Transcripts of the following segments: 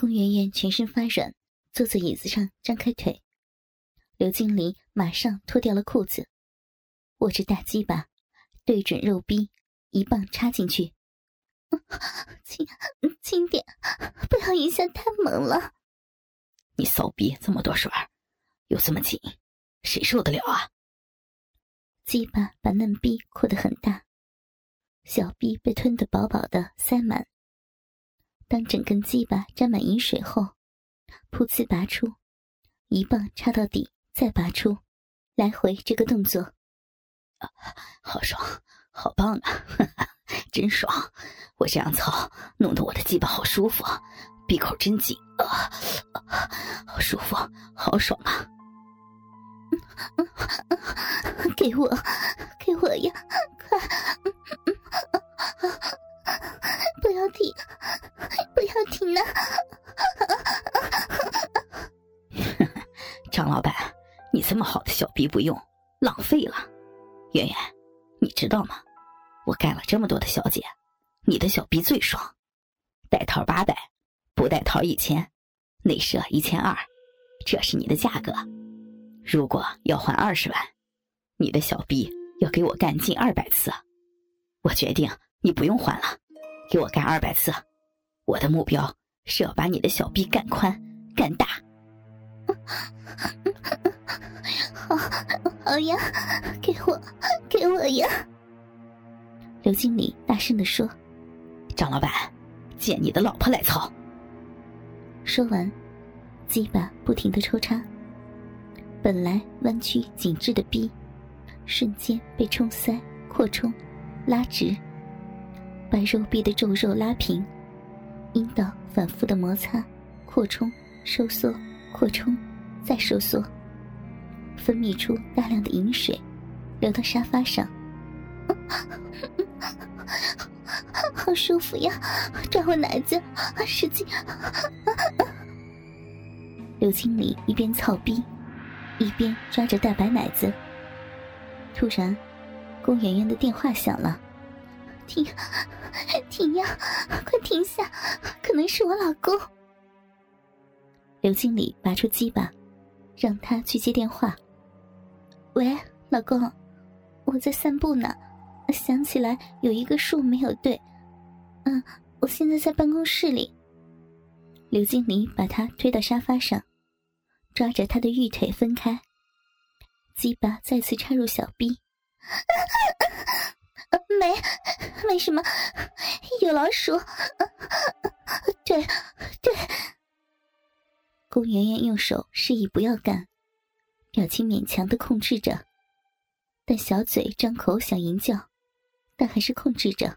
龚媛媛全身发软，坐在椅子上，张开腿。刘经理马上脱掉了裤子，握着大鸡巴，对准肉逼，一棒插进去。轻轻点，不要一下太猛了。你骚逼这么多水又这么紧，谁受得了啊？鸡巴把嫩逼扩得很大，小逼被吞得饱饱的，塞满。当整根鸡巴沾满饮水后，噗呲拔出，一棒插到底，再拔出，来回这个动作，啊，好爽，好棒啊，真爽！我这样操，弄得我的鸡巴好舒服，闭口真紧啊，好舒服，好爽啊！给我，给我呀，快！不要停，不要停啊！张老板，你这么好的小逼不用，浪费了。圆圆，你知道吗？我干了这么多的小姐，你的小逼最爽。带套八百，不带套一千，内射一千二，这是你的价格。如果要还二十万，你的小逼要给我干近二百次。我决定，你不用还了。给我干二百次，我的目标是要把你的小臂干宽、干大。好，好呀，给我，给我呀！刘经理大声的说：“张老板，借你的老婆来操。”说完，鸡巴不停的抽插，本来弯曲紧致的臂，瞬间被冲塞、扩充、拉直。把肉壁的皱肉拉平，阴道反复的摩擦、扩充、收缩、扩充，再收缩，分泌出大量的饮水，流到沙发上。好舒服呀！抓我奶子，使劲！刘经理一边操逼，一边抓着大白奶子。突然，龚媛媛的电话响了。停，停呀！快停下！可能是我老公。刘经理拔出鸡巴，让他去接电话。喂，老公，我在散步呢，想起来有一个数没有对。嗯，我现在在办公室里。刘经理把他推到沙发上，抓着他的玉腿分开，鸡巴再次插入小臂。没，没什么，有老鼠。对，对。顾媛媛用手示意不要干，表情勉强的控制着，但小嘴张口想吟叫，但还是控制着。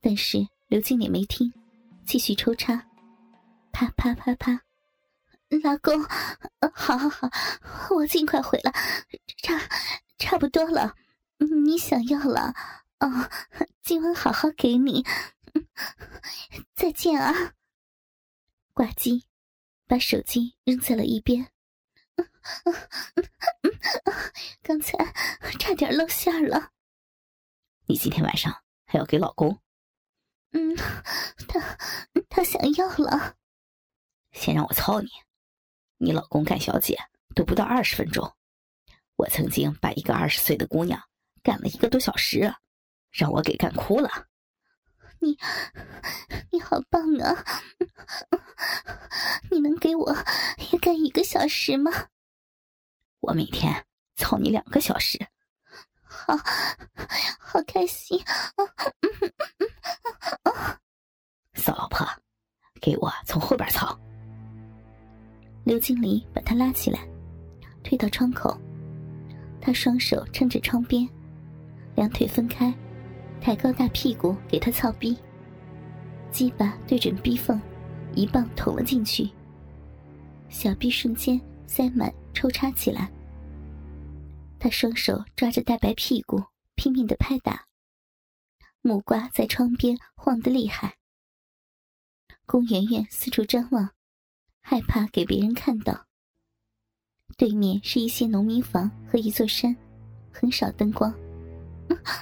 但是刘经理没听，继续抽插，啪啪啪啪。老公，好好好，我尽快回来，差差不多了。你想要了，哦，今晚好好给你，再见啊！挂机，把手机扔在了一边。刚才差点露馅了。你今天晚上还要给老公？嗯，他他想要了。先让我操你，你老公干小姐都不到二十分钟。我曾经把一个二十岁的姑娘。干了一个多小时，让我给干哭了。你，你好棒啊！你能给我也干一个小时吗？我每天操你两个小时。好，好开心啊。骚老婆，给我从后边操。刘经理把他拉起来，推到窗口，他双手撑着窗边。两腿分开，抬高大屁股给他操逼，鸡巴对准逼缝，一棒捅了进去。小逼瞬间塞满，抽插起来。他双手抓着大白屁股，拼命的拍打，木瓜在窗边晃得厉害。宫媛媛四处张望，害怕给别人看到。对面是一些农民房和一座山，很少灯光。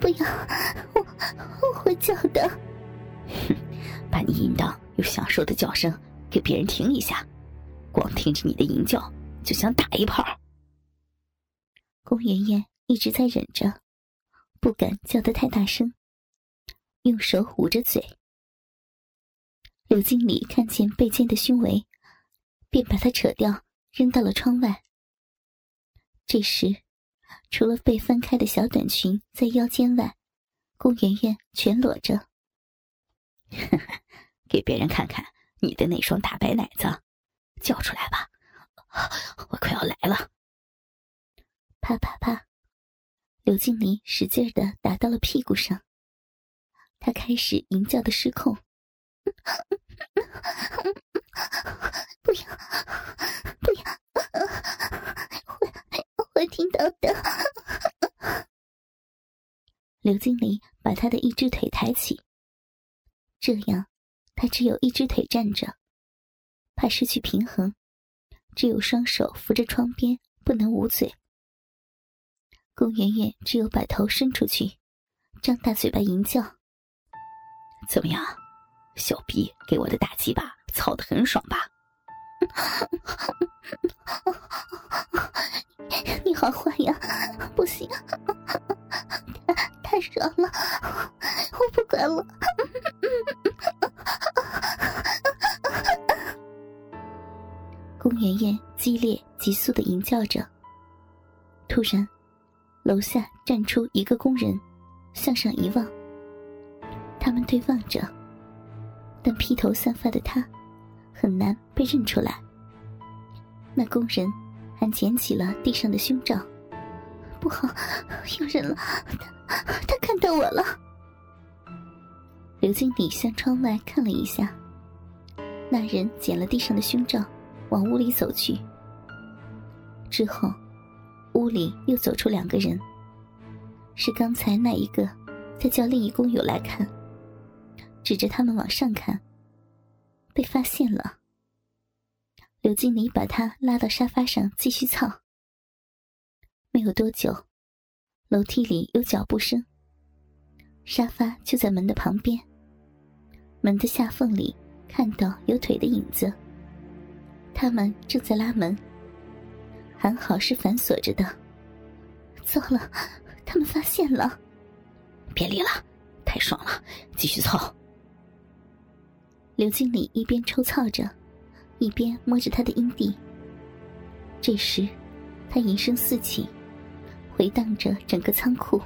不要，我我会叫的。哼，把你淫荡又享受的叫声给别人听一下，光听着你的淫叫就想打一炮。龚媛媛一直在忍着，不敢叫得太大声，用手捂着嘴。刘经理看见背肩的胸围，便把它扯掉，扔到了窗外。这时，除了被翻开的小短裙在腰间外，龚媛媛全裸着。给别人看看你的那双大白奶子，叫出来吧，我快要来了。啪啪啪，刘经理使劲的打到了屁股上。他开始淫叫的失控。不要，不要，会会听到的。刘经理把他的一只腿抬起，这样他只有一只腿站着，怕失去平衡，只有双手扶着窗边，不能捂嘴。龚媛媛只有把头伸出去，张大嘴巴淫叫。怎么样？小逼给我的大鸡巴操的很爽吧？你好坏呀！不行，太太爽了，我不管了。宫媛媛激烈急速的吟叫着，突然，楼下站出一个工人，向上一望，他们对望着。但披头散发的他，很难被认出来。那工人还捡起了地上的胸罩，不好，有人了！他他看到我了。刘经理向窗外看了一下，那人捡了地上的胸罩，往屋里走去。之后，屋里又走出两个人，是刚才那一个在叫另一工友来看。指着他们往上看，被发现了。刘经理把他拉到沙发上继续操。没有多久，楼梯里有脚步声。沙发就在门的旁边，门的下缝里看到有腿的影子。他们正在拉门，还好是反锁着的。糟了，他们发现了！别理了，太爽了，继续操。刘经理一边抽操着，一边摸着他的阴蒂。这时，他吟声四起，回荡着整个仓库。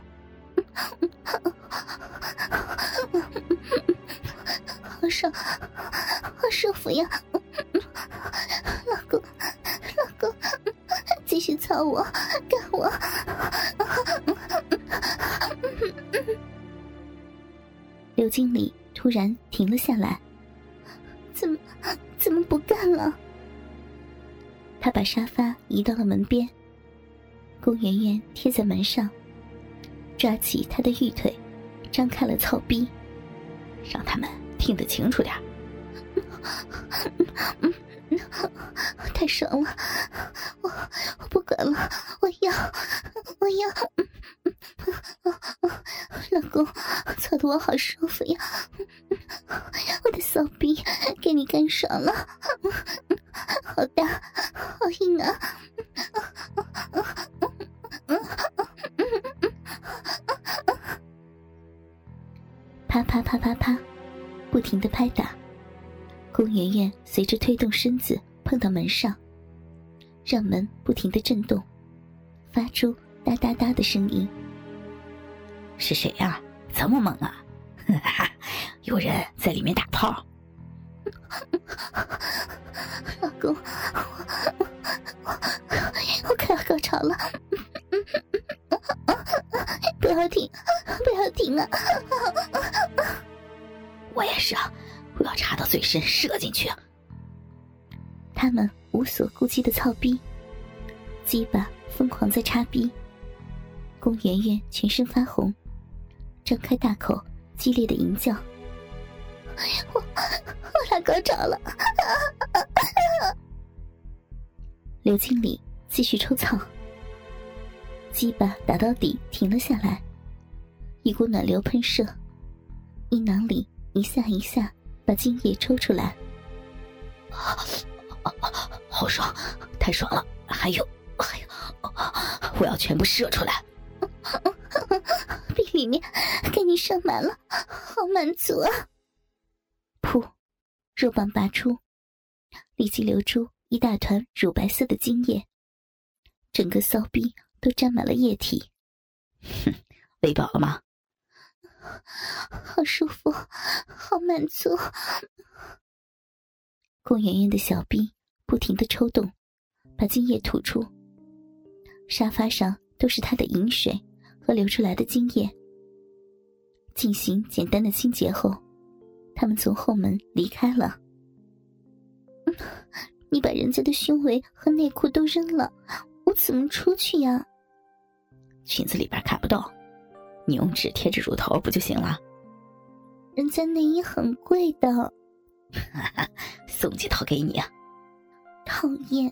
好爽，好舒服呀！老公，老公，继续操我，干我！刘经理突然停了下来。他把沙发移到了门边。龚媛媛贴在门上，抓起他的玉腿，张开了操逼，让他们听得清楚点 太爽了，我我不管了，我要我要，老公，操的我好舒服呀！我的骚逼给你干爽了，龚媛媛随着推动身子碰到门上，让门不停的震动，发出哒哒哒的声音。是谁呀？这么猛啊！有人在里面打炮。老公，我我我快要高潮了，不要停，不要停啊！我也是啊，插到最深，射进去。他们无所顾忌的操逼，鸡巴疯狂在插逼。宫媛媛全身发红，张开大口，激烈的吟叫。我我来高潮了！刘经理继续抽草，鸡巴打到底停了下来，一股暖流喷射，阴囊里一下一下把精液抽出来。好爽，太爽了！还有，还有，我要全部射出来。被里面给你射满了，好满足啊！噗，肉棒拔出，立即流出一大团乳白色的精液，整个骚逼都沾满了液体。哼，喂饱了吗？好舒服，好满足。顾圆圆的小臂不停的抽动，把精液吐出。沙发上都是她的饮水和流出来的精液。进行简单的清洁后，他们从后门离开了。你把人家的胸围和内裤都扔了，我怎么出去呀？裙子里边看不到，你用纸贴着乳头不就行了？人家内衣很贵的。送几套给你啊！讨厌。